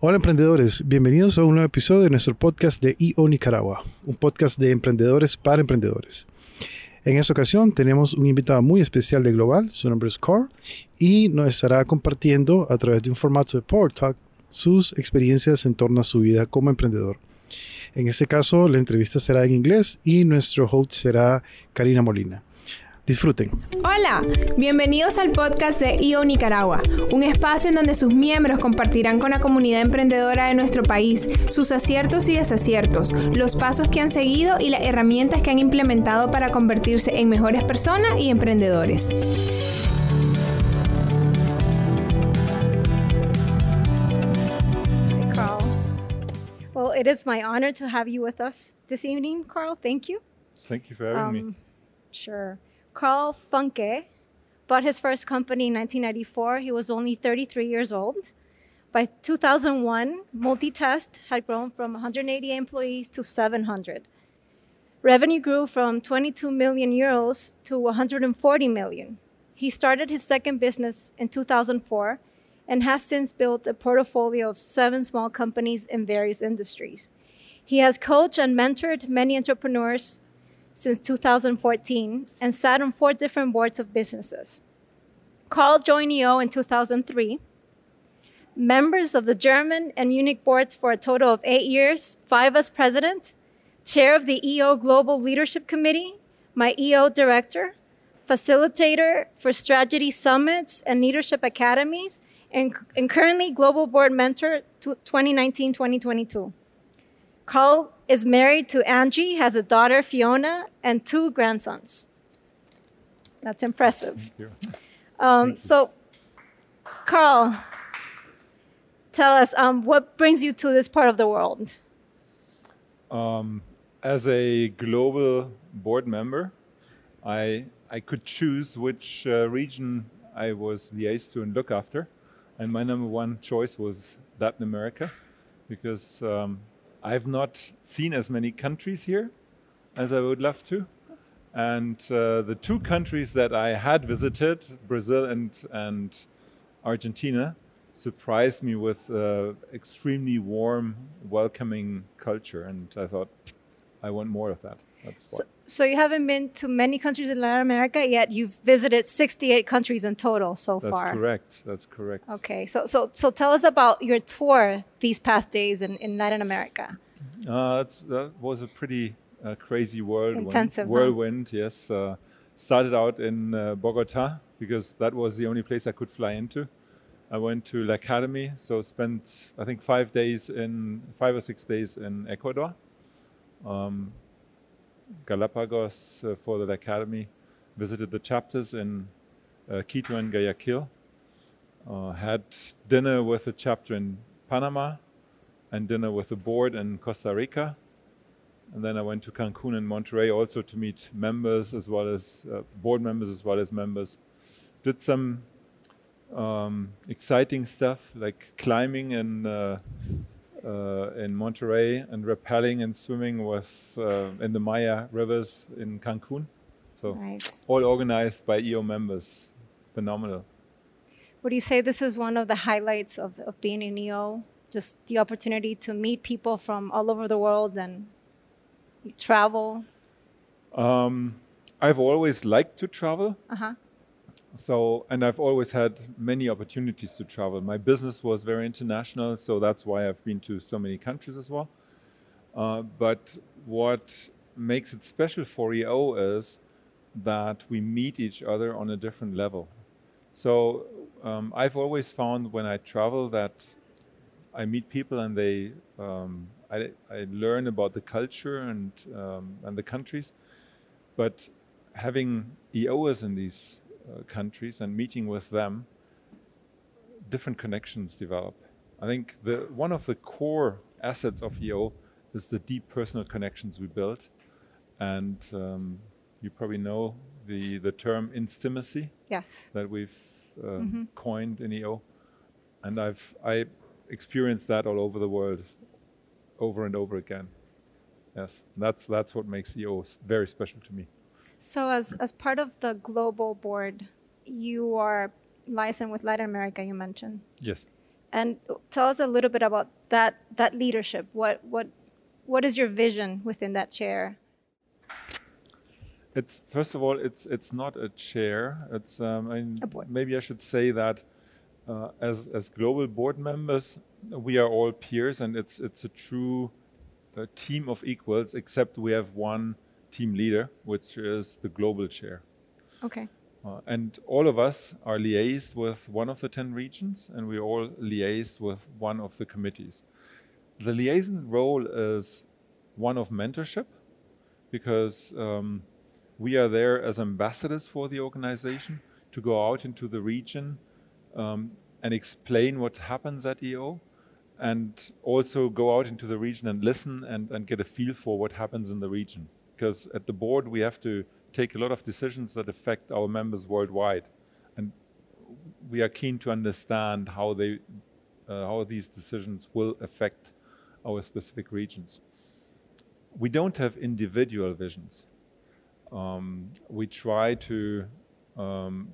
Hola emprendedores, bienvenidos a un nuevo episodio de nuestro podcast de EO Nicaragua, un podcast de emprendedores para emprendedores. En esta ocasión tenemos un invitado muy especial de Global, su nombre es Carl, y nos estará compartiendo a través de un formato de Power Talk sus experiencias en torno a su vida como emprendedor. En este caso, la entrevista será en inglés y nuestro host será Karina Molina. Disfruten. Hola, bienvenidos al podcast de IO Nicaragua, un espacio en donde sus miembros compartirán con la comunidad emprendedora de nuestro país sus aciertos y desaciertos, los pasos que han seguido y las herramientas que han implementado para convertirse en mejores personas y emprendedores. Carl. Well, it is my honor to have you with us this evening, Carl. Thank you. Thank you for having me. Sure. Carl Funke bought his first company in 1994. He was only 33 years old. By 2001, Multitest had grown from 180 employees to 700. Revenue grew from 22 million euros to 140 million. He started his second business in 2004 and has since built a portfolio of seven small companies in various industries. He has coached and mentored many entrepreneurs since 2014 and sat on four different boards of businesses. Carl joined EO in 2003. Members of the German and Munich boards for a total of eight years, five as president, chair of the EO Global Leadership Committee, my EO director, facilitator for strategy summits and leadership academies, and, and currently global board mentor 2019 2022. Carl is married to Angie, has a daughter, Fiona, and two grandsons. That's impressive. Um, so, Carl, tell us um, what brings you to this part of the world? Um, as a global board member, I I could choose which uh, region I was liaised to and look after, and my number one choice was Latin America, because um, I've not seen as many countries here as I would love to, and uh, the two countries that I had visited, Brazil and and Argentina, surprised me with uh, extremely warm, welcoming culture, and I thought I want more of that. That's So, so you haven't been to many countries in Latin America yet. You've visited 68 countries in total so That's far. That's correct. That's correct. Okay, so so so tell us about your tour these past days in, in Latin America. Uh, that was a pretty uh, crazy whirlwind. Intensive, huh? Whirlwind, yes. Uh, started out in uh, Bogota because that was the only place I could fly into. I went to La Academy, so spent I think five days in five or six days in Ecuador. Um, Galapagos uh, for the Academy. Visited the chapters in uh, Quito and Guayaquil. Uh, had dinner with a chapter in Panama and dinner with the board in Costa Rica. And then I went to Cancun and Monterrey also to meet members as well as uh, board members as well as members. Did some um, exciting stuff like climbing in uh, in Monterrey, and rappelling and swimming with uh, in the Maya rivers in Cancun. So Nice. all organized by EO members. Phenomenal. Would you say this is one of the highlights of, of being in EO? Just the opportunity to meet people from all over the world and travel. Um, I've always liked to travel. Uh huh. So, and I've always had many opportunities to travel. My business was very international, so that's why I've been to so many countries as well. Uh, but what makes it special for EO is that we meet each other on a different level. So, um, I've always found when I travel that I meet people and they, um, I, I learn about the culture and um, and the countries, but having EOers in these countries and meeting with them, different connections develop. I think the one of the core assets of EO is the deep personal connections we build, and um, you probably know the the term intimacy Yes. that we've um, coined in EO, and I've I experienced that all over the world, over and over again. Yes, that's that's what makes EO very special to me. So, as, as part of the global board, you are licensed with Latin America, you mentioned. Yes. And tell us a little bit about that that leadership. What what what is your vision within that chair? It's first of all, it's it's not a chair. It's um, I mean, maybe I should say that uh, as as global board members, we are all peers, and it's it's a true uh, team of equals. Except we have one team leader, which is the global chair. Okay. Uh, and all of us are liaised with one of the 10 regions, and we're all liaised with one of the committees. The liaison role is one of mentorship because um, we are there as ambassadors for the organization to go out into the region um, and explain what happens at EO and also go out into the region and listen and, and get a feel for what happens in the region. Because at the board, we have to take a lot of decisions that affect our members worldwide, and we are keen to understand how they, uh, how these decisions will affect our specific regions. We don't have individual visions. Um, we try to um,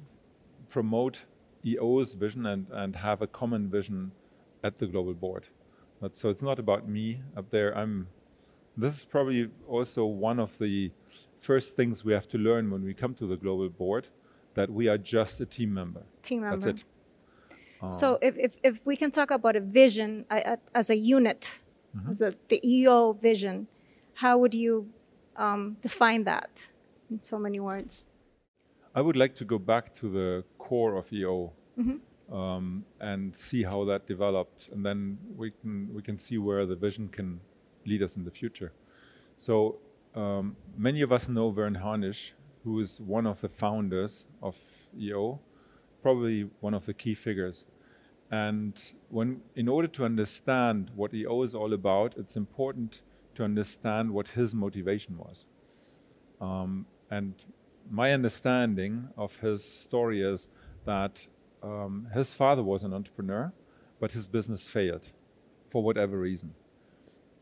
promote EO's vision and, and have a common vision at the global board. But so it's not about me up there. I'm. This is probably also one of the first things we have to learn when we come to the global board that we are just a team member. Team member. That's it. So if, if, if we can talk about a vision uh, uh, as a unit, as a, the EO vision, how would you um, define that in so many words? I would like to go back to the core of EO um, and see how that developed, and then we can we can see where the vision can lead us in the future. So um, many of us know Verne Harnish, who is one of the founders of EO, probably one of the key figures. And when, in order to understand what EO is all about, it's important to understand what his motivation was. Um, and my understanding of his story is that um, his father was an entrepreneur, but his business failed for whatever reason.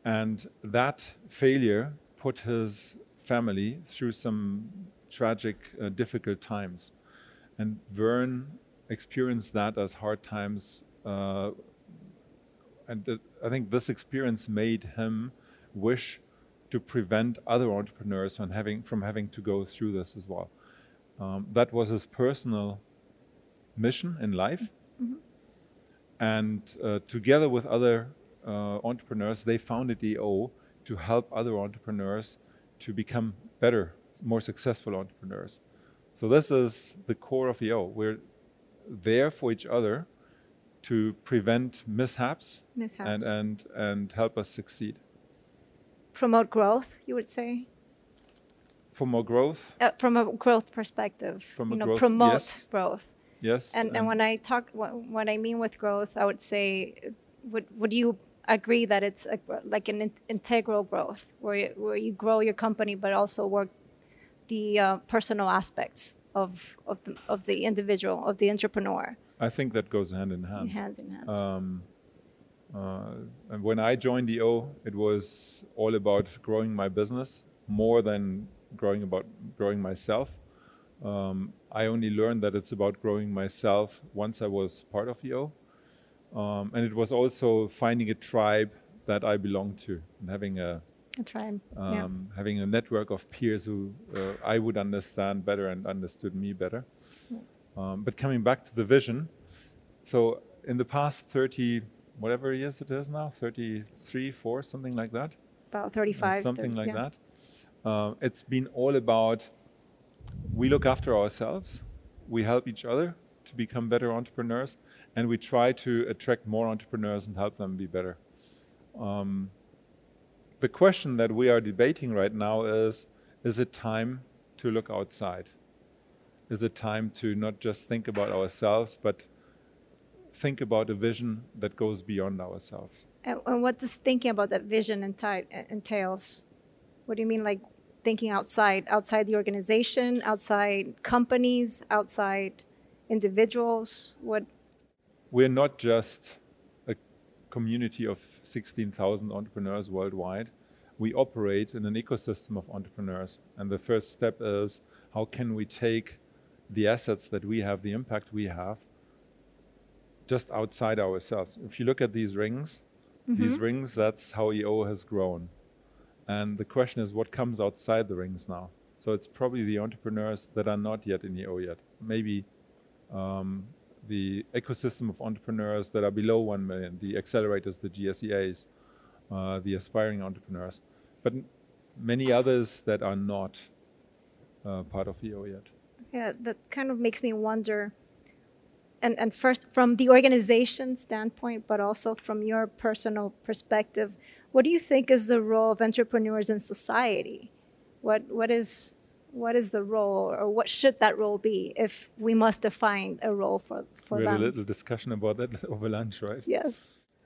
And that failure put his family through some tragic, uh, difficult times. And Verne experienced that as hard times. Uh, and th- I think this experience made him wish to prevent other entrepreneurs from having, from having to go through this as well. Um, that was his personal mission in life. And uh, together with other entrepreneurs, they founded EO to help other entrepreneurs to become better, more successful entrepreneurs. So this is the core of EO. We're there for each other to prevent mishaps, Mishaps. And, and, and help us succeed. Promote growth, you would say? For more growth, Uh, from a growth perspective, From you a know, growth- promote yes. growth. yes. And, and when I talk, what, what I mean with growth, I would say, uh, would, would you agree that it's a, like an in, integral growth where you, where you grow your company, but also work the uh, personal aspects of, of, the, of the individual, of the entrepreneur, I think that goes hand in hand. hands in hand? Um, uh, and when I joined EO, it was all about growing my business more than growing about growing myself. Um, I only learned that it's about growing myself once I was part of EO, um, and it was also finding a tribe that I belonged to and having a A tribe. um, yeah. having a network of peers who uh, I would understand better and understood me better. Um, but coming back to the vision, so in the past 30, whatever years it is now, 33, 4, something like that, About uh, 35. something 30, like yeah. that. Um, it's been all about we look after ourselves, we help each other to become better entrepreneurs, and we try to attract more entrepreneurs and help them be better. Um, the question that we are debating right now is is it time to look outside? Is it time to not just think about ourselves, but think about a vision that goes beyond ourselves? And, and what does thinking about that vision enti- entails? What do you mean, like thinking outside, outside the organization, outside companies, outside individuals? What? We're not just a community of 16,000 entrepreneurs worldwide. We operate in an ecosystem of entrepreneurs. And the first step is how can we take the assets that we have, the impact we have, just outside ourselves. If you look at these rings, these rings, that's how EO has grown. And the question is, what comes outside the rings now? So it's probably the entrepreneurs that are not yet in EO yet. Maybe um, the ecosystem of entrepreneurs that are below 1 million, the accelerators, the GSEAs, uh, the aspiring entrepreneurs, but many others that are not uh, part of EO yet. Yeah, that kind of makes me wonder. And, and first, from the organization standpoint, but also from your personal perspective, what do you think is the role of entrepreneurs in society? What, what, is, what is the role, or what should that role be if we must define a role for, for we had them? a little discussion about that over lunch, right? Yes,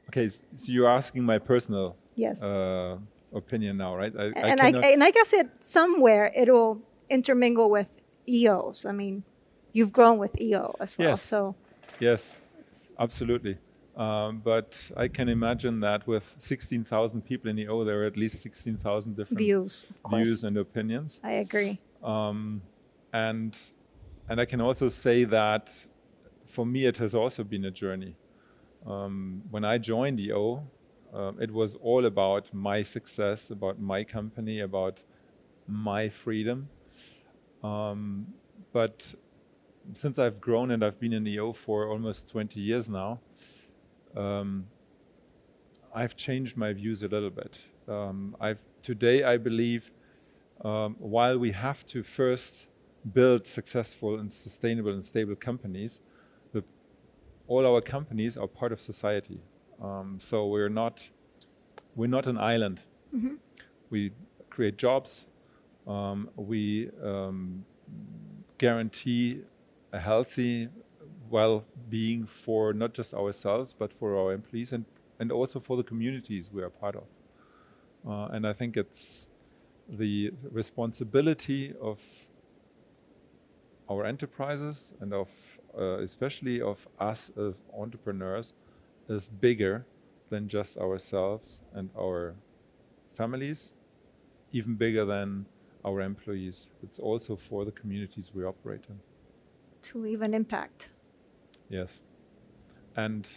Okay, so you're asking my personal yes. uh, opinion now, right? I, and, I, cannot- and I guess it somewhere it'll intermingle with EOs. I mean, you've grown with EO as well. Yes. So, Yes, absolutely. Um, but I can imagine that with 16,000 people in EO, there are at least 16,000 different views, views and opinions. I agree. Um, and and I can also say that for me, it has also been a journey. Um, when I joined EO, um, it was all about my success, about my company, about my freedom. Um, but since I've grown and I've been in EO for almost 20 years now, um, I've changed my views a little bit. Um, I've today I believe um, while we have to first build successful and sustainable and stable companies, all our companies are part of society. Um, so we're not we're not an island. We create jobs. Um, we um, guarantee a healthy well-being for not just ourselves but for our employees and, and also for the communities we are part of. Uh, and I think it's the responsibility of our enterprises and of uh, especially of us as entrepreneurs is bigger than just ourselves and our families, even bigger than our employees. It's also for the communities we operate in. To leave an impact. Yes. And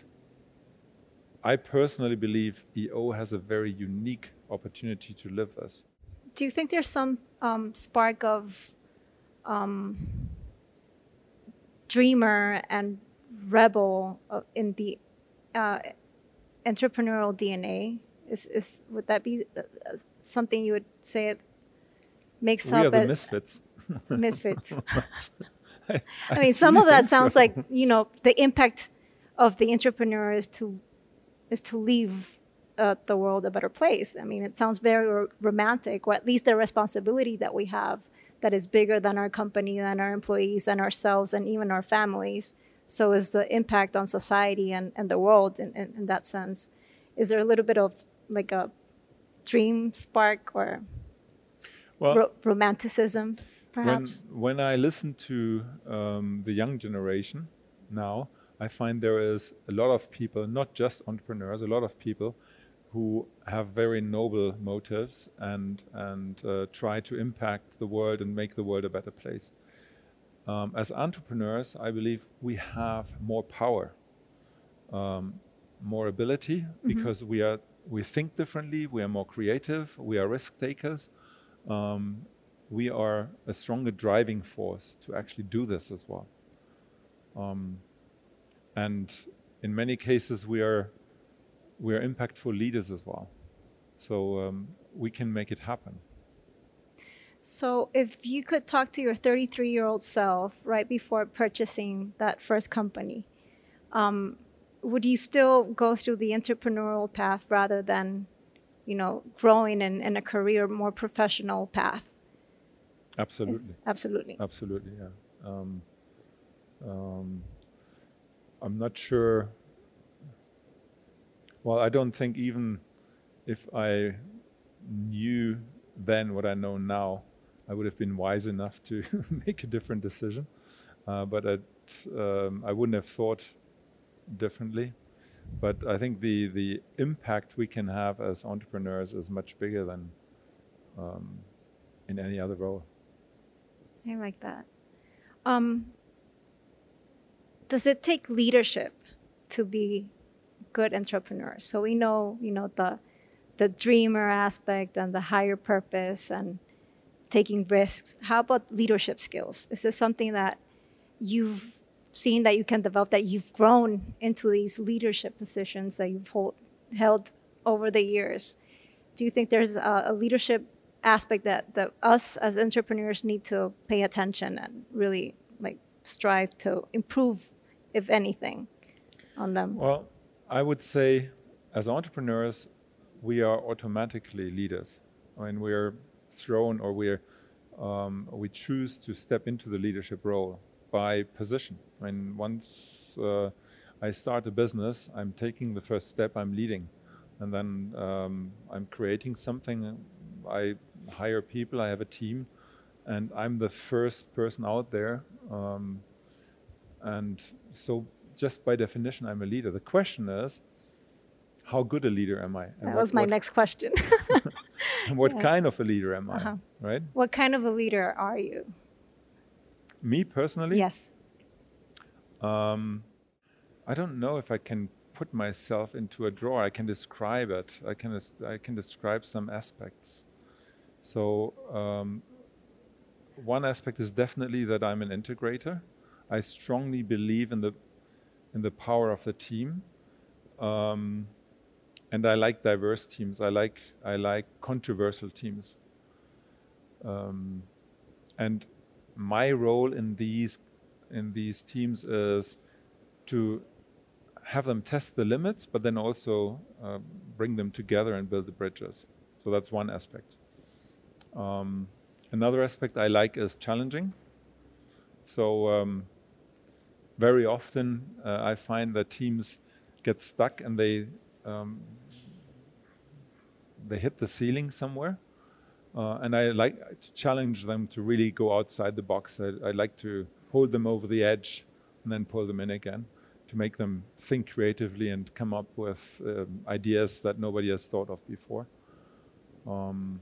I personally believe EO has a very unique opportunity to live this. Do you think there's some um, spark of um, dreamer and rebel uh, in the uh, entrepreneurial DNA? Is, is would that be uh, uh, something you would say it makes we up are the misfits. misfits? I, I mean, some of that sounds so. like you know the impact of the entrepreneur is to is to leave uh, the world a better place. I mean, it sounds very romantic, or at least the responsibility that we have that is bigger than our company, than our employees, than ourselves, and even our families. So, is the impact on society and, and the world in, in, in that sense? Is there a little bit of like a dream spark or well, ro- romanticism, perhaps? When, when I listen to um, the young generation now, I find there is a lot of people, not just entrepreneurs, a lot of people who have very noble motives and, and uh, try to impact the world and make the world a better place. Um, as entrepreneurs, I believe we have more power, um, more ability, because we are we think differently, we are more creative, we are risk takers, um, we are a stronger driving force to actually do this as well. Um, and in many cases, we are we are impactful leaders as well. So um, we can make it happen. So, if you could talk to your 33 year old self right before purchasing that first company, um, would you still go through the entrepreneurial path rather than, you know, growing in, in a career, more professional path? Is- Absolutely. absolutely. Absolutely, yeah. Um, um, I'm not sure. Well, I don't think even if I knew then what I know now, I would have been wise enough to make a different decision. Uh, but um, I wouldn't have thought differently. But I think the, the impact we can have as entrepreneurs is much bigger than um, in any other role. I like that. Um, does it take leadership to be good entrepreneurs? So we know, you know, the the dreamer aspect and the higher purpose and taking risks. How about leadership skills? Is this something that you've seen that you can develop, that you've grown into these leadership positions that you've hold, held over the years? Do you think there's a, a leadership aspect that, that us as entrepreneurs need to pay attention and really like strive to improve, if anything, on them? Well, I would say as entrepreneurs, we are automatically leaders. I mean, we're thrown or we're um, we choose to step into the leadership role by position. I mean, once uh, I start a business, I'm taking the first step, I'm leading, and then um, I'm creating something. I hire people, I have a team, and I'm the first person out there. Um, and so, just by definition, I'm a leader. The question is, how good a leader am I? And that what, was my what, next question. and what Yeah. kind of a leader am Uh-huh. I? Right? what kind of a leader are you? Me personally, Yes. Um, I don't know if I can put myself into a drawer. I can describe it. I can I can describe some aspects. So um, one aspect is definitely that I'm an integrator. I strongly believe in the in the power of the team, um, and I like diverse teams. I like I like controversial teams. Um, and my role in these in these teams is to have them test the limits, but then also uh, bring them together and build the bridges. So that's one aspect. Um, another aspect I like is challenging. So um, very often uh, I find that teams get stuck and they um, they hit the ceiling somewhere. Uh, and I like to challenge them to really go outside the box. I, I like to hold them over the edge and then pull them in again to make them think creatively and come up with um, ideas that nobody has thought of before. Um,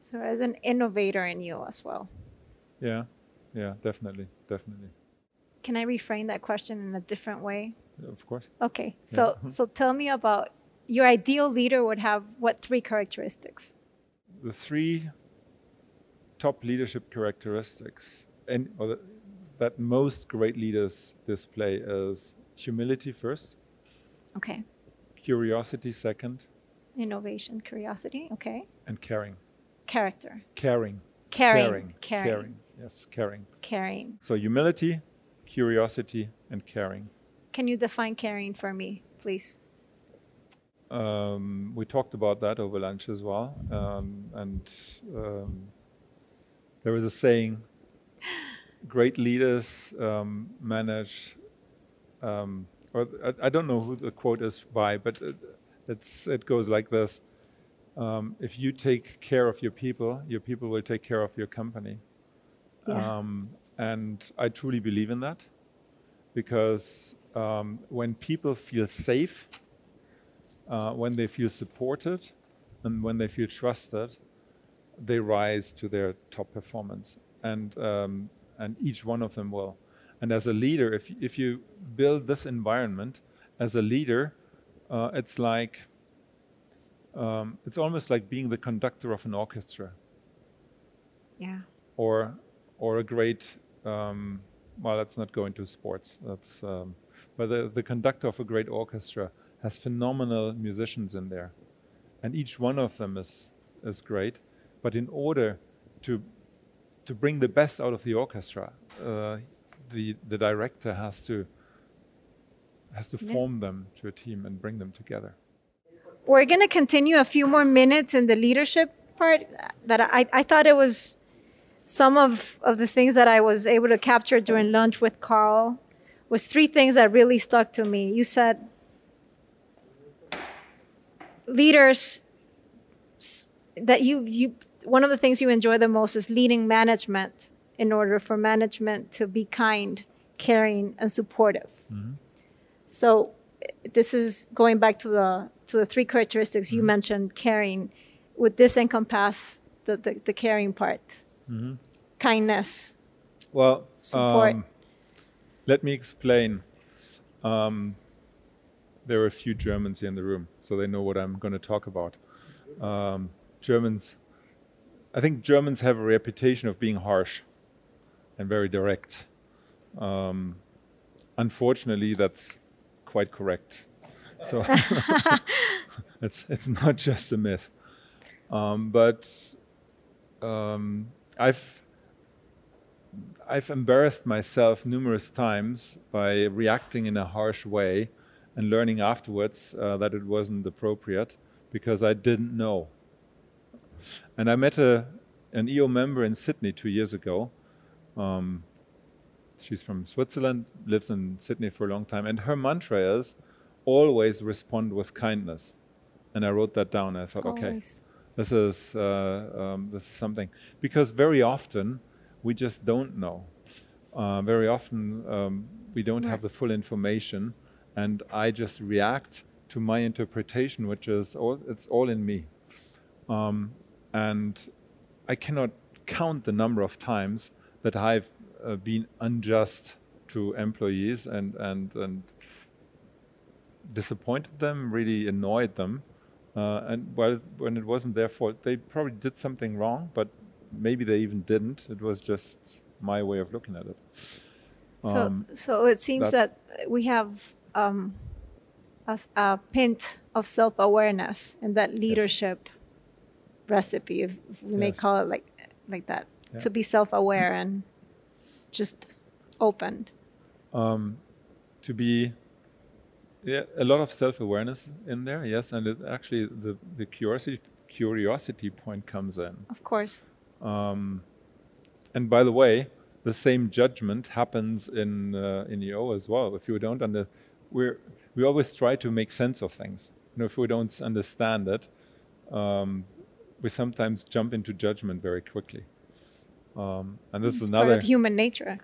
So as an innovator in you as well. yeah, yeah, definitely, definitely. Can I reframe that question in a different way? Of course. Okay. So mm-hmm. so tell me about your ideal leader would have what three characteristics? The three top leadership characteristics and or the, that most great leaders display is humility first, Okay. curiosity second, Innovation, curiosity, okay. and caring. Character. Caring. Caring. Caring. Caring. Caring. Yes, caring. Caring. So humility, curiosity, and caring. Can you define caring for me, please? Um, we talked about that over lunch as well, um, and um, there is a saying: "Great leaders um, manage." Um, or I, I don't know who the quote is by, but it, it's it goes like this: um, "If you take care of your people, your people will take care of your company." Yeah. Um, and I truly believe in that because um, when people feel safe, uh, when they feel supported, and when they feel trusted, they rise to their top performance, and um, and each one of them will. And as a leader, if if you build this environment as a leader, uh, it's like um, it's almost like being the conductor of an orchestra Yeah. or or a great um, well let's not go into sports. That's um, but the, the conductor of a great orchestra has phenomenal musicians in there. And each one of them is is great. But in order to to bring the best out of the orchestra uh, the the director has to has to Yeah. form them to a team and bring them together. We're going to continue a few more minutes in the leadership part that I, I thought it was some of, of the things that I was able to capture during lunch with Carl was three things that really stuck to me. You said leaders that you you one of the things you enjoy the most is leading management in order for management to be kind, caring, and supportive. So eh, this is going back to the to the three characteristics you mentioned caring. Would this encompass the, the, the caring part? Kindness. Well, Support. um, let me explain. Um, there are a few Germans here in the room, so they know what I'm going to talk about. Um, Germans, I think Germans have a reputation of being harsh and very direct. Um, unfortunately, that's quite correct. So it's it's not just a myth. Um, but um, I've I've embarrassed myself numerous times by reacting in a harsh way and learning afterwards uh, that it wasn't appropriate because I didn't know. And I met a, an EO member in Sydney two years ago. Um, she's from Switzerland, lives in Sydney for a long time, and her mantra is always respond with kindness. And I wrote that down. I thought, always. okay, this is uh, um, this is something because very often we just don't know. Uh, very often um, we don't right. have the full information, and I just react to my interpretation, which is all it's all in me. Um, and I cannot count the number of times that I've uh, been unjust to employees and and and disappointed them, really annoyed them. Uh, and well, when it wasn't their fault, they probably did something wrong, but maybe they even didn't. It was just my way of looking at it. Um, so, so it seems that we have um, a, a pint of self-awareness and that leadership yes. recipe, if we yes. may call it like like that, yeah. to be self-aware and just open. Um, to be yeah, a lot of self-awareness in there, yes, and it actually the the curiosity curiosity point comes in. Of course. Um, and by the way, the same judgment happens in uh, in EO as well. If you don't under, we we always try to make sense of things. You know, if we don't understand it, um, we sometimes jump into judgment very quickly. Um, and this it's is another part of human nature.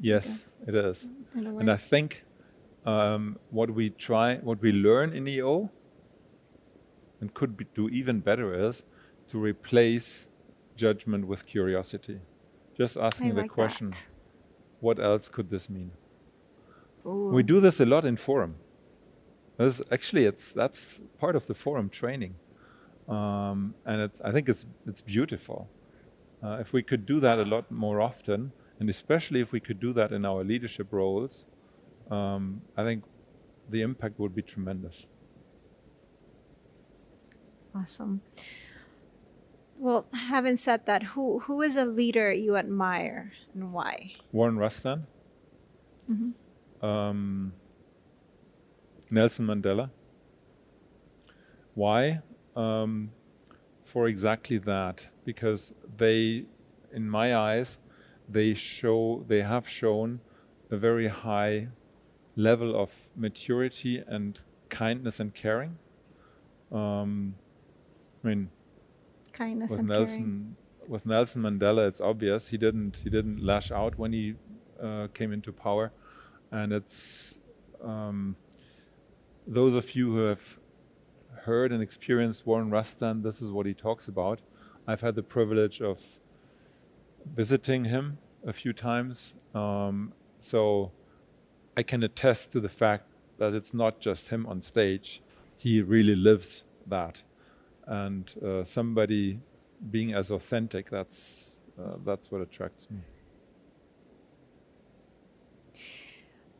Yes, it is. And I think um, what we try, what we learn in EO, and could be, do even better is to replace judgment with curiosity. Just asking the question, that. what else could this mean? Ooh. We do this a lot in forum. This actually, it's that's part of the forum training, um, and it's, I think it's it's beautiful. Uh, if we could do that a lot more often, and especially if we could do that in our leadership roles, um, I think the impact would be tremendous. Awesome. Well, having said that, who who is a leader you admire and why? Warren Rustand. Mm-hmm. Um, Nelson Mandela. Why? Um, for exactly that, because they, in my eyes, they show they have shown a very high level of maturity and kindness and caring. Um, I mean, kindness with and Nelson, caring. With Nelson Mandela, it's obvious he didn't he didn't lash out when he uh, came into power, and it's um, those of you who have heard and experienced Warren Rustand. this is what he talks about. I've had the privilege of visiting him a few times, um, so I can attest to the fact that it's not just him on stage; he really lives that. And uh, somebody being as authentic that's uh, that's what attracts me.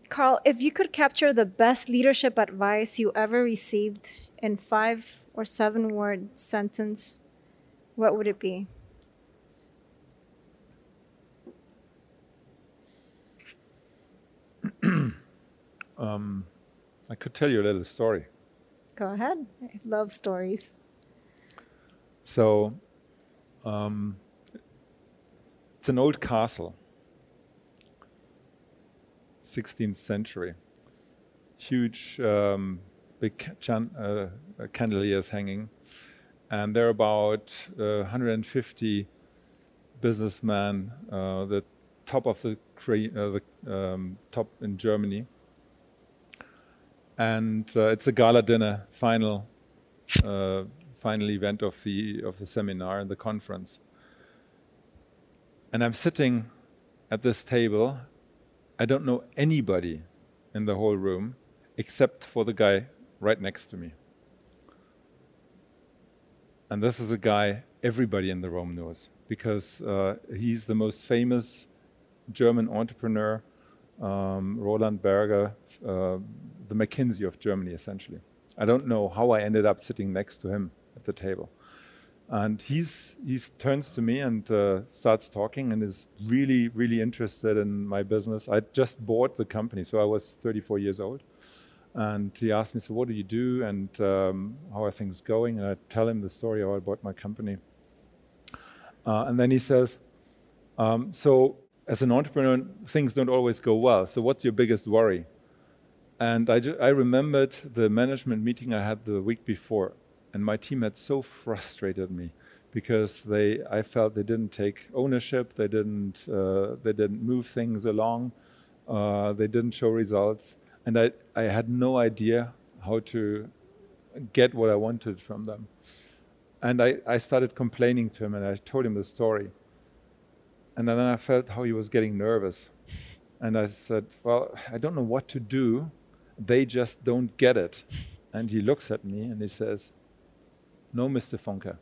Carl if you could capture the best leadership advice you ever received in five or seven word sentence what would it be um, i could tell you a little story. Go ahead. I love stories. So um, it's an old castle, 16th century. Huge, um, big chan- uh, chandeliers hanging, and there are about uh, 150 businessmen, uh, the top of the, cre- uh, the um, top in Germany. And uh, it's a gala dinner, final uh, final event of the of the seminar and the conference. And I'm sitting at this table. I don't know anybody in the whole room except for the guy right next to me. And this is a guy everybody in the room knows because uh, he's the most famous German entrepreneur, um, Roland Berger, uh, the McKinsey of Germany, essentially. I don't know how I ended up sitting next to him at the table. And he's, he turns to me and uh, starts talking and is really, really interested in my business. I just bought the company, so I was 34 years old. And he asked me, So, what do you do? And um, how are things going? And I tell him the story how I bought my company. Uh, and then he says, um, So, as an entrepreneur, things don't always go well. So, what's your biggest worry? And I, I remembered the management meeting I had the week before and my team had so frustrated me because they I felt they didn't take ownership, they didn't uh, they didn't move things along, uh, they didn't show results, and I I had no idea how to get what I wanted from them. And I, I started complaining to him and I told him the story. And then I felt how he was getting nervous. And I said, Well, I don't know what to do. They just don't get it. And he looks at me and he says, no, Mr. Funke,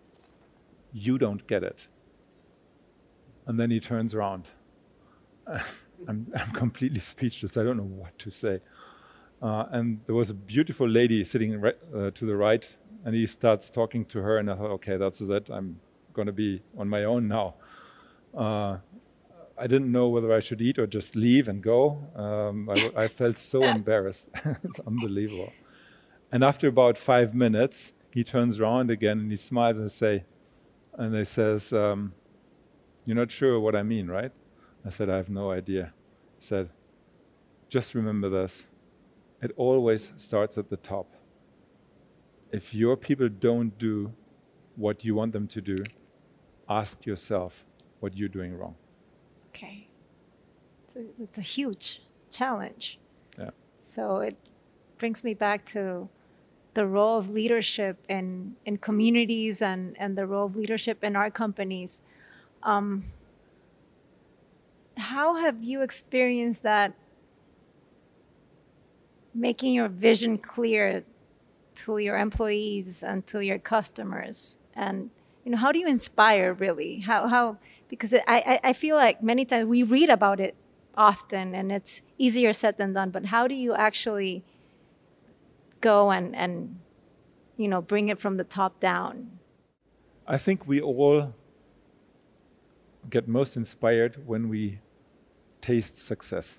you don't get it. And then he turns around. I'm, I'm completely speechless. I don't know what to say. Uh, and there was a beautiful lady sitting right, uh, to the right, and he starts talking to her, and I thought, okay, that's it. I'm going to be on my own now. Uh, I didn't know whether I should eat or just leave and go. Um, I, I, felt so embarrassed. it's unbelievable. And after about five minutes, he turns around again and he smiles and say, and he says, um, "You're not sure what I mean, right?" I said, "I have no idea." He said, "Just remember this: it always starts at the top. If your people don't do what you want them to do, ask yourself what you're doing wrong." Okay, it's a, it's a huge challenge. Yeah. So it brings me back to the role of leadership in, in communities and, and the role of leadership in our companies. Um, how have you experienced that making your vision clear to your employees and to your customers? And you know, how do you inspire really? How how because it, I I feel like many times we read about it often and it's easier said than done. But how do you actually go and, and you know bring it from the top down? I think we all get most inspired when we taste success.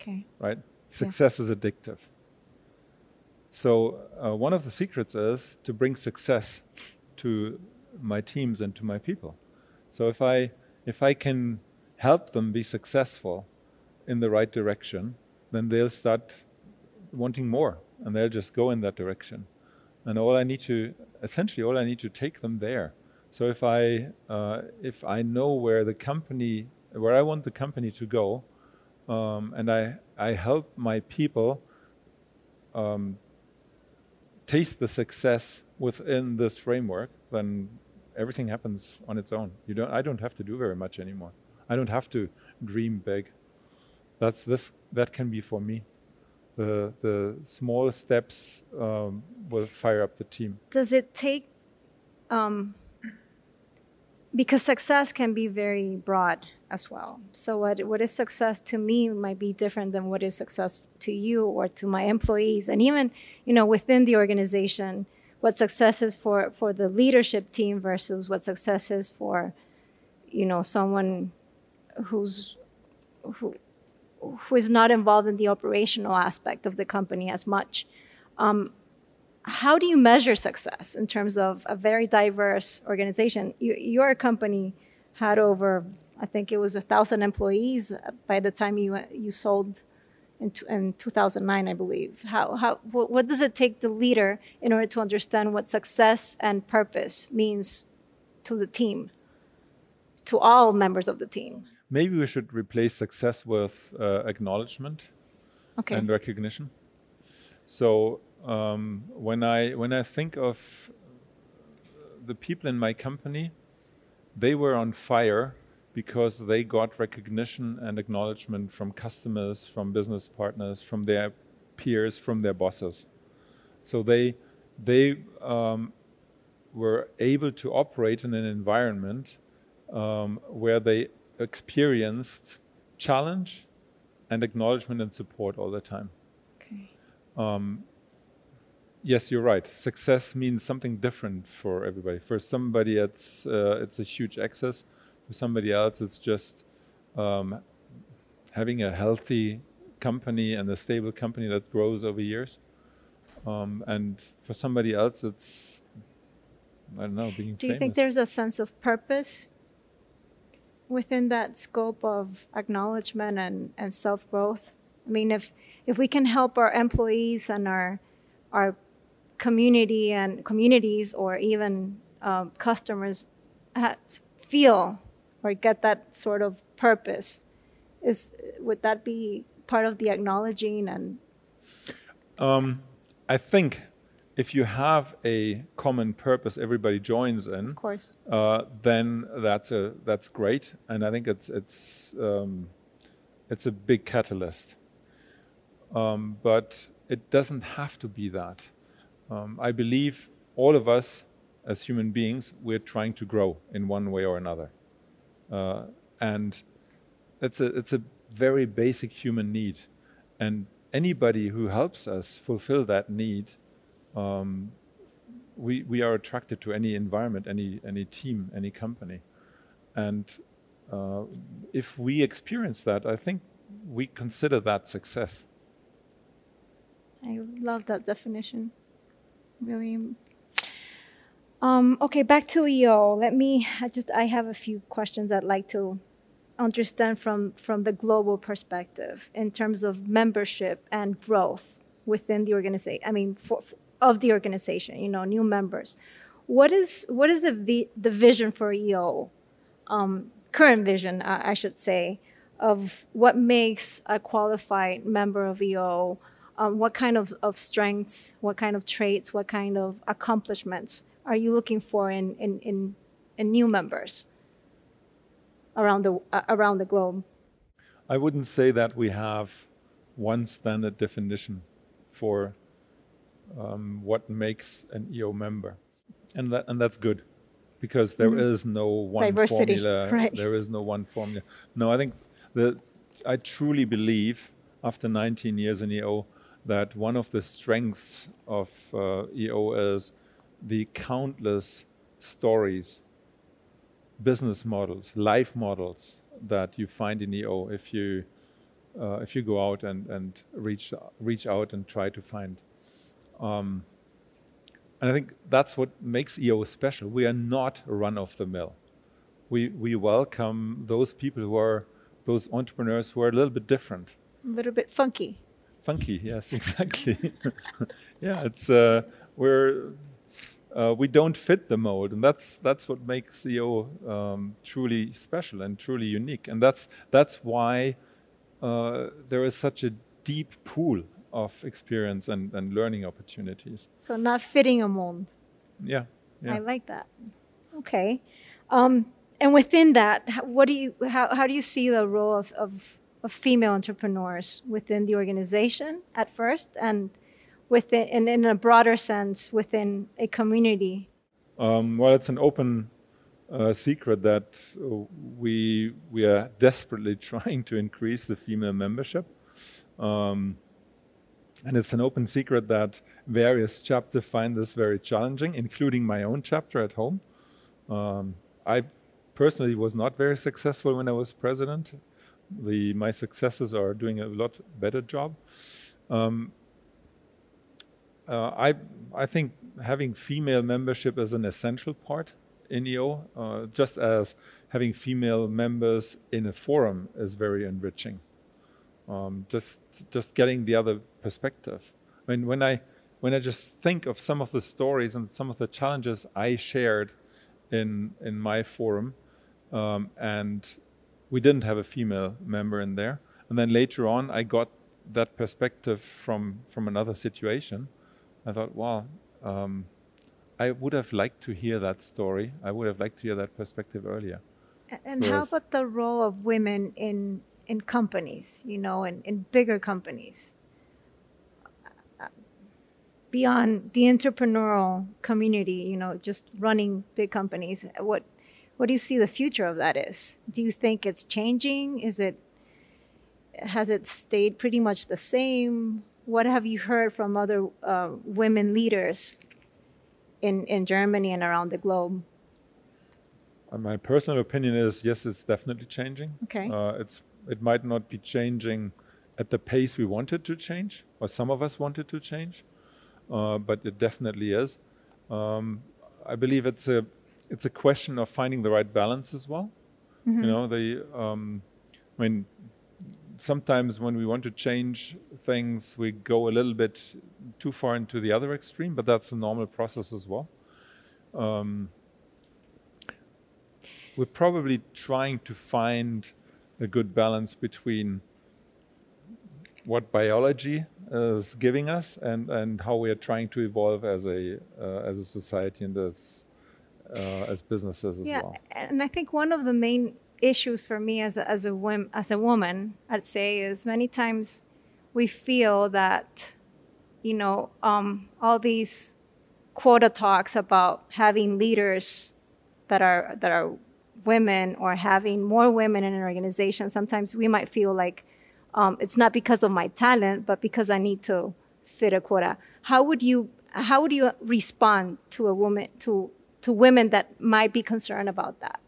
Okay. Right? Success yes. is addictive. So, uh, one of the secrets is to bring success to my teams and to my people. So, if I, if I can help them be successful in the right direction, then they'll start wanting more, and they'll just go in that direction. And all I need to, essentially, all I need to take them there. So if I uh, if I know where the company, where I want the company to go, um, and I I help my people um, taste the success within this framework, then everything happens on its own. You don't. I don't have to do very much anymore. I don't have to dream big. That's this. That can be for me the the small steps um, will fire up the team. Does it take? Um, because success can be very broad as well. So what what is success to me might be different than what is success to you or to my employees, and even you know within the organization, what success is for for the leadership team versus what success is for, you know, someone who's who who is not involved in the operational aspect of the company as much. Um, how do you measure success in terms of a very diverse organization? You, your company had over, I think it was a thousand employees by the time you you sold in, in 2009, I believe. How how what, what does it take the leader in order to understand what success and purpose means to the team, to all members of the team? maybe we should replace success with uh, acknowledgement okay. and recognition. So um, when I when I think of the people in my company, they were on fire because they got recognition and acknowledgement from customers, from business partners, from their peers from their bosses. So they they um, were able to operate in an environment um, where they experienced challenge and acknowledgement and support all the time. Okay. Um, yes, you're right. Success means something different for everybody. For somebody, it's uh, it's a huge access. For somebody else, it's just um, having a healthy company and a stable company that grows over years. Um, and for somebody else, it's I don't know being. Do you famous. think there's a sense of purpose within that scope of acknowledgement and, and self growth? I mean, if if we can help our employees and our our community and communities or even um, customers ha- feel or get that sort of purpose, is would that be part of the acknowledging and Um, I think if you have a common purpose, everybody joins in. of course uh, then that's a that's great, and I think it's it's um, it's a big catalyst. Um, but it doesn't have to be that. Um, I believe all of us, as human beings, we're trying to grow in one way or another, uh, and it's a it's a very basic human need, and anybody who helps us fulfill that need um, we, we are attracted to any environment, any, any team, any company. And uh, if we experience that, I think we consider that success. I love that definition. Really. Um, okay, back to EO. Let me. I just. I have a few questions I'd like to understand from from the global perspective in terms of membership and growth within the organization. I mean, for, of the organization. You know, new members. What is what is the vi- the vision for EO? Um, current vision, I should say, of what makes a qualified member of EO um, what kind of, of strengths, what kind of traits, what kind of accomplishments are you looking for in, in, in, in new members around the, uh, around the globe? I wouldn't say that we have one standard definition for um, what makes an EO member, and that and that's good, because there is Mhm. no one Diversity, formula. right. There is no one formula. No, I think that I truly believe after 19 years in EO that one of the strengths of uh, EO is the countless stories, business models, life models that you find in EO if you uh, if you go out and, and reach reach out and try to find. Um, and I think that's what makes EO special. We are not run of the mill. We we welcome those people who are those entrepreneurs who are a little bit different. A little bit funky. Funky, yes, exactly. yeah, it's uh, we're uh, we don't fit the mold, and that's that's what makes EO um, truly special and truly unique, and that's that's why uh, there is such a deep pool of experience and, and learning opportunities. So not fitting a mold. Yeah, yeah. I like that. Okay. Um, and within that, what do you how, how do you see the role of, of, of female entrepreneurs within the organization at first and within and in a broader sense within a community? Um, well, it's an open uh, secret that uh, we we are desperately trying to increase the female membership, um, and it's an open secret that various chapters find this very challenging, including my own chapter at home. Um, I personally was not very successful when I was president. The my successors are doing a lot better job. Um, uh, I I think having female membership is an essential part in EO, uh, just as having female members in a forum is very enriching. Um, just just getting the other perspective. I mean, when I when I just think of some of the stories and some of the challenges I shared in in my forum, um, and we didn't have a female member in there, and then later on I got that perspective from from another situation. I thought, wow, um, I would have liked to hear that story. I would have liked to hear that perspective earlier. And So how about the role of women in in companies, you know, in, in bigger companies? beyond the entrepreneurial community, you know, just running big companies, what what do you see the future of that is? Do you think it's changing? Is it has it stayed pretty much the same? What have you heard from other uh, women leaders in in Germany and around the globe? Uh, my personal opinion is yes, it's definitely changing. Okay. Uh, it's it might not be changing at the pace we wanted to change, or some of us wanted to change, uh, but it definitely is. Um, I believe it's a it's a question of finding the right balance as well. Mm-hmm. You know, the um, I mean, sometimes when we want to change things, we go a little bit too far into the other extreme, but that's a normal process as well. Um, we're probably trying to find a good balance between what biology is giving us and, and how we are trying to evolve as a uh, as a society and as uh, as businesses as yeah, well. and I think one of the main issues for me as a, as a as a woman, I'd say, is many times we feel that you know um, all these quota talks about having leaders that are that are women or having more women in an organization. Sometimes we might feel like um, it's not because of my talent, but because I need to fit a quota. How would you how would you respond to a woman to to women that might be concerned about that?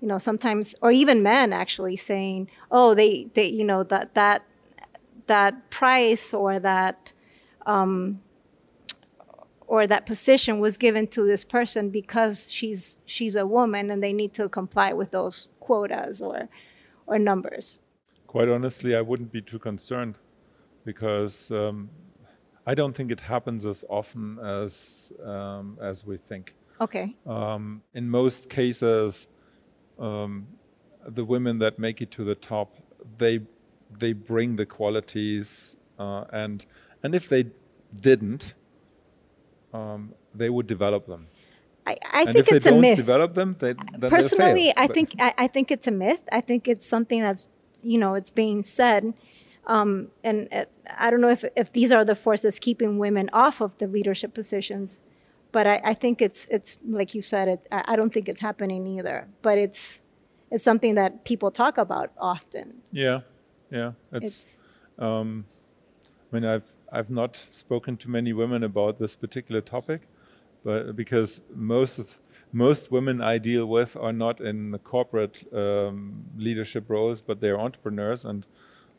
You know, sometimes or even men actually saying, "Oh, they they you know that that that price or that." Um, or that position was given to this person because she's she's a woman and they need to comply with those quotas or or numbers. Quite honestly, I wouldn't be too concerned because um, I don't think it happens as often as um, as we think. Okay. Um, in most cases, um, the women that make it to the top, they they bring the qualities, uh, and and if they didn't, um, they would develop them. I, I think it's a myth. develop them, they, Personally. I But- think I, I think it's a myth. I think it's something that's you know it's being said, um, and uh, I don't know if if these are the forces keeping women off of the leadership positions, but I, I think it's it's like you said. It I, don't think it's happening either. But it's it's something that people talk about often. Yeah, yeah. It's, It's um, I mean, I've I've not spoken to many women about this particular topic, but because most of, most women I deal with are not in the corporate um, leadership roles, but they're entrepreneurs, and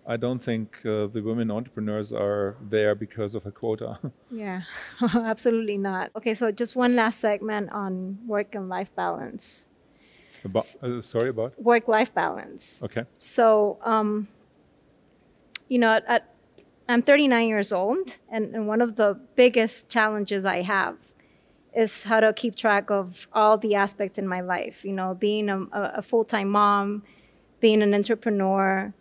I don't think uh, the women entrepreneurs are there because of a quota. Yeah, absolutely not. Okay, so just one last segment on work and life balance. about, uh, sorry about. Work life balance. Okay. So, um, you know, at, at, I'm 39 years old, and, and one of the biggest challenges I have is how to keep track of all the aspects in my life. You know, being a, a, a full time mom, being an entrepreneur,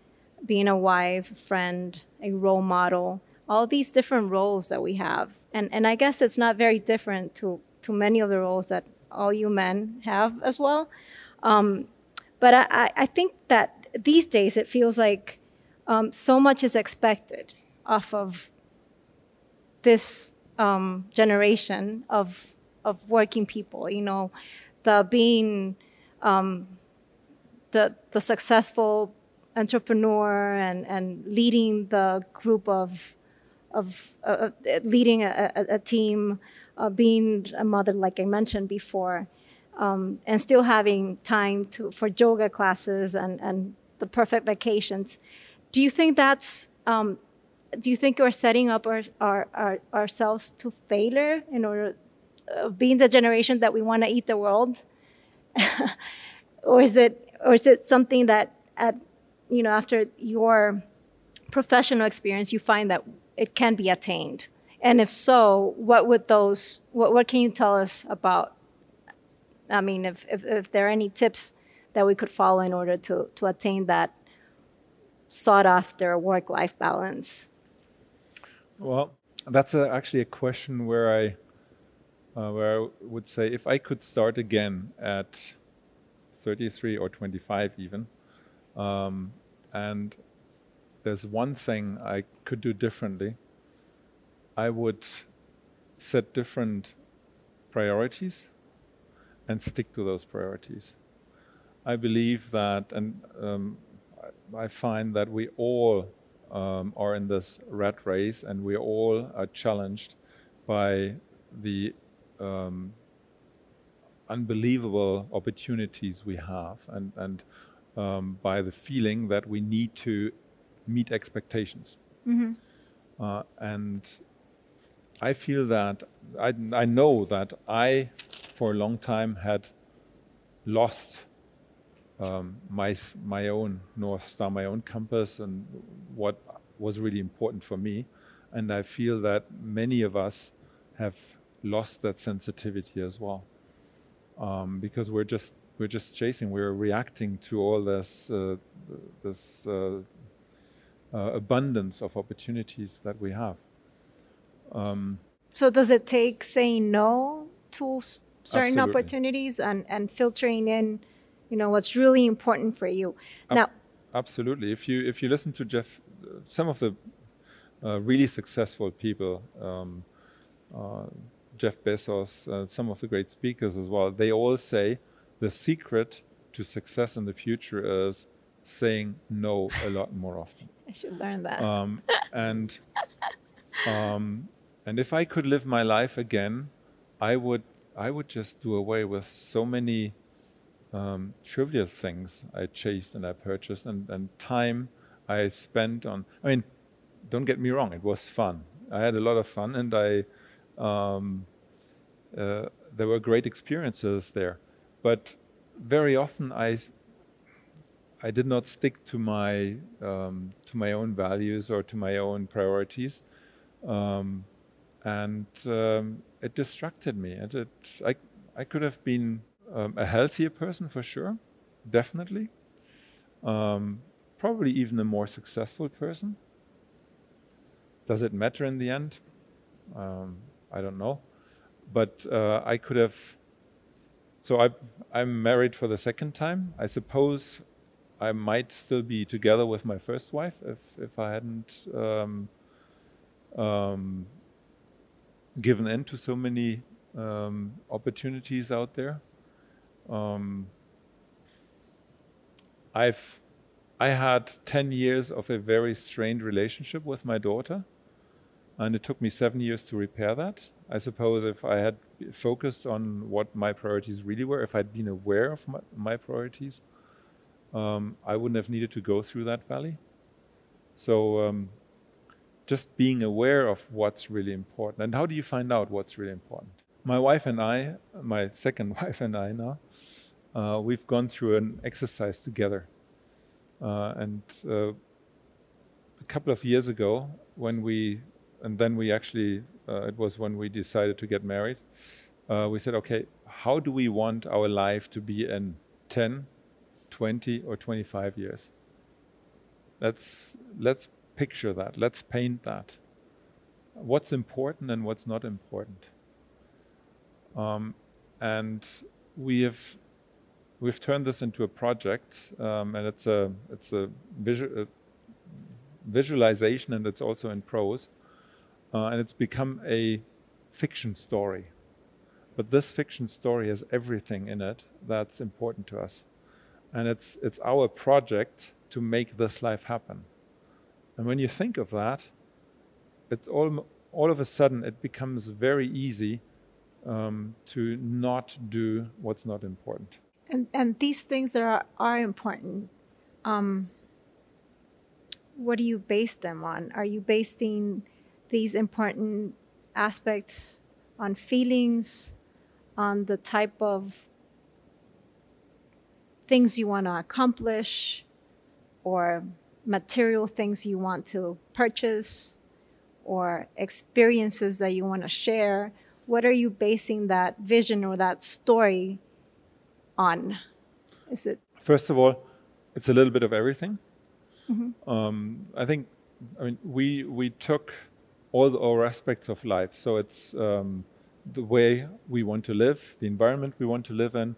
being a wife, friend, a role model, all these different roles that we have. And, and I guess it's not very different to, to many of the roles that all you men have as well. Um, but I, I- think that these days it feels like um, so much is expected off of this um, generation of of working people. You know, the being um, the the successful entrepreneur and and leading the group of of uh, uh, leading a, a, team, uh, being a mother, like I mentioned before, um, and still having time to for yoga classes and and the perfect vacations. Do you think that's um, do you think we're setting up our, our, our ourselves to failure in order of being the generation that we want to eat the world, or is it or is it something that at you know after your professional experience you find that it can be attained? And if so, what would those what what can you tell us about? I mean, if if, if there are any tips that we could follow in order to to attain that sought after work life balance. Well, that's a, actually a question where I uh, where I would say if I could start again at 33 or 25 even, um, and there's one thing I could do differently, I would set different priorities and stick to those priorities. I believe that, and um, I, find that we all um, are in this rat race and we all are challenged by the um, unbelievable opportunities we have and, and um, by the feeling that we need to meet expectations. Mm-hmm. Uh, and I feel that I, I know that I, for a long time, had lost um, my my own north star, my own compass, and what was really important for me. And I feel that many of us have lost that sensitivity as well, um, because we're just we're just chasing, we're reacting to all this uh, this uh, uh, abundance of opportunities that we have. Um, so does it take saying no to certain Absolutely. opportunities and, and filtering in, you know, what's really important for you? Ab- now, Absolutely. If you if you listen to Jeff, some of the uh, really successful people, um, uh, Jeff Bezos, uh, some of the great speakers as well, they all say the secret to success in the future is saying no a lot more often. I should learn that. Um, and um, and if I could live my life again, I would I would just do away with so many um, trivial things I chased and I purchased and, and time I spent on. I mean, don't get me wrong, it was fun. I had a lot of fun and I um, uh, there were great experiences there, but very often I I did not stick to my um, to my own values or to my own priorities, um, and um, it distracted me. And it, I I could have been um, a healthier person for sure, definitely. Um, probably even a more successful person. Does it matter in the end? Um, I don't know, but uh, I could have. So I I'm married for the second time. I suppose I might still be together with my first wife if if I hadn't um, um, given in to so many um, opportunities out there. Um, I've I had ten years of a very strained relationship with my daughter, and it took me seven years to repair that. I suppose if I had focused on what my priorities really were, if I'd been aware of my, my priorities, um, I wouldn't have needed to go through that valley. So, um, just being aware of what's really important. And how do you find out what's really important? My wife and I, my second wife and I now, uh, we've gone through an exercise together. Uh, and uh, a couple of years ago, when we, and then we actually, it was when we decided to get married, uh, we said, okay, how do we want our life to be in 10, 20 or 25 years. Let's let's picture that. Let's paint that. What's important and what's not important. Um, and we have we've turned this into a project, um, and it's a it's a, visual, a visualization, and it's also in prose, uh, and it's become a fiction story. But this fiction story has everything in it that's important to us and it's it's our project to make this life happen. And when you think of that, it's all all of a sudden it becomes very easy um, to not do what's not important. and, and these things that are, are important, um, what do you base them on? Are you basing these important aspects on feelings, on the type of things you want to accomplish, or material things you want to purchase, or experiences that you want to share? What are you basing that vision or that story on? Is it First of all, it's a little bit of everything. Um, I think, I mean, we we took all our aspects of life. So it's um, the way we want to live, the environment we want to live in,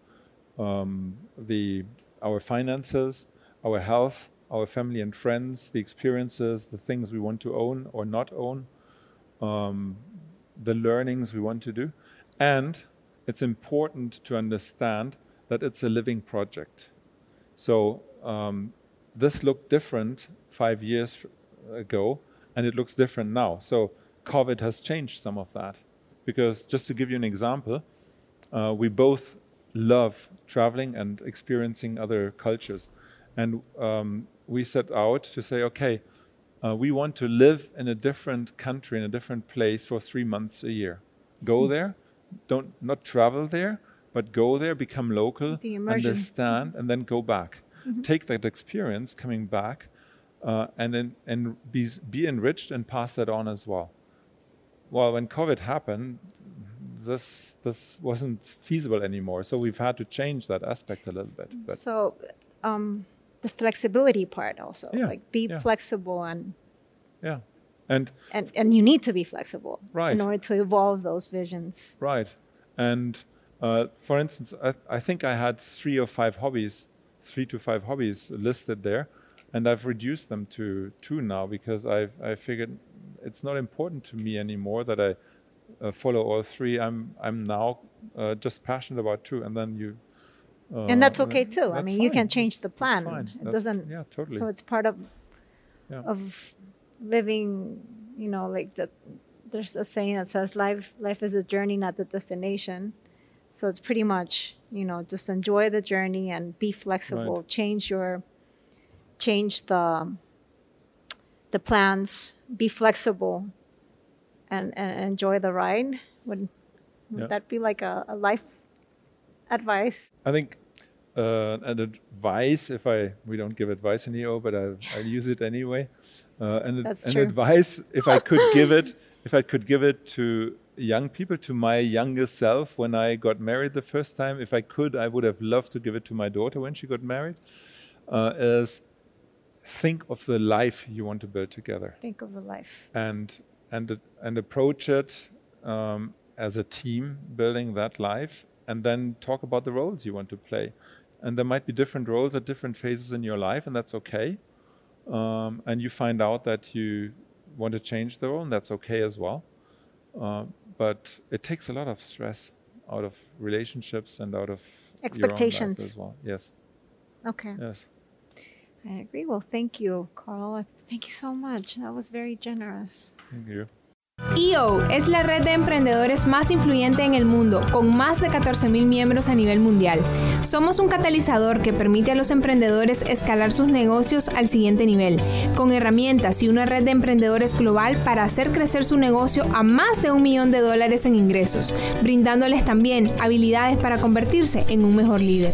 um, the our finances, our health, our family and friends, the experiences, the things we want to own or not own, um, the learnings we want to do. And it's important to understand that it's a living project. So um, this looked different five years ago, and it looks different now. So COVID has changed some of that. Because just to give you an example, uh, we both love traveling and experiencing other cultures. And um, we set out to say, okay, uh, we want to live in a different country, in a different place for three months a year. Go hmm. there, don't not travel there, but go there, become local, understand, and then go back. Mm-hmm. Take that experience coming back, uh, and then and be be enriched and pass that on as well. Well, when COVID happened, this this wasn't feasible anymore. So we've had to change that aspect a little bit. But so um, the flexibility part also, yeah, like be yeah. flexible and yeah, and and and you need to be flexible right in order to evolve those visions. Right, and uh, for instance, I, I think I had three or five hobbies, three to five hobbies listed there, and I've reduced them to two now because I've I figured it's not important to me anymore that I uh, follow all three. I'm I'm now uh, just passionate about two, and then you. Uh, and that's okay too. That's I mean, fine. you can change the plan. It that's, doesn't. Yeah, totally. So it's part of yeah. of living. You know, like the there's a saying that says life life is a journey, not the destination. So it's pretty much you know just enjoy the journey and be flexible. Right. Change your change the the plans. Be flexible and, and enjoy the ride? Would, would yeah. that be like a, a, life advice? I think uh, an advice, if I we don't give advice in EO, but I, I'll use it anyway. Uh, an, That's an true. advice, if I could give it, if I could give it to young people, to my younger self when I got married the first time, if I could, I would have loved to give it to my daughter when she got married. Uh, is think of the life you want to build together. Think of the life. And and and approach it um, as a team, building that life, and then talk about the roles you want to play. And there might be different roles at different phases in your life, and that's okay. Um, and you find out that you want to change the role, and that's okay as well. Uh, but it takes a lot of stress out of relationships and out of expectations as well. Yes. Okay. Yes. I agree. Well, thank you, Carl. Thank you so much. That was very generous. Thank you. EO es la red de emprendedores más influyente en el mundo, con más de 14.000 miembros a nivel mundial. Somos un catalizador que permite a los emprendedores escalar sus negocios al siguiente nivel, con herramientas y una red de emprendedores global para hacer crecer su negocio a más de un millón de dólares en ingresos, brindándoles también habilidades para convertirse en un mejor líder.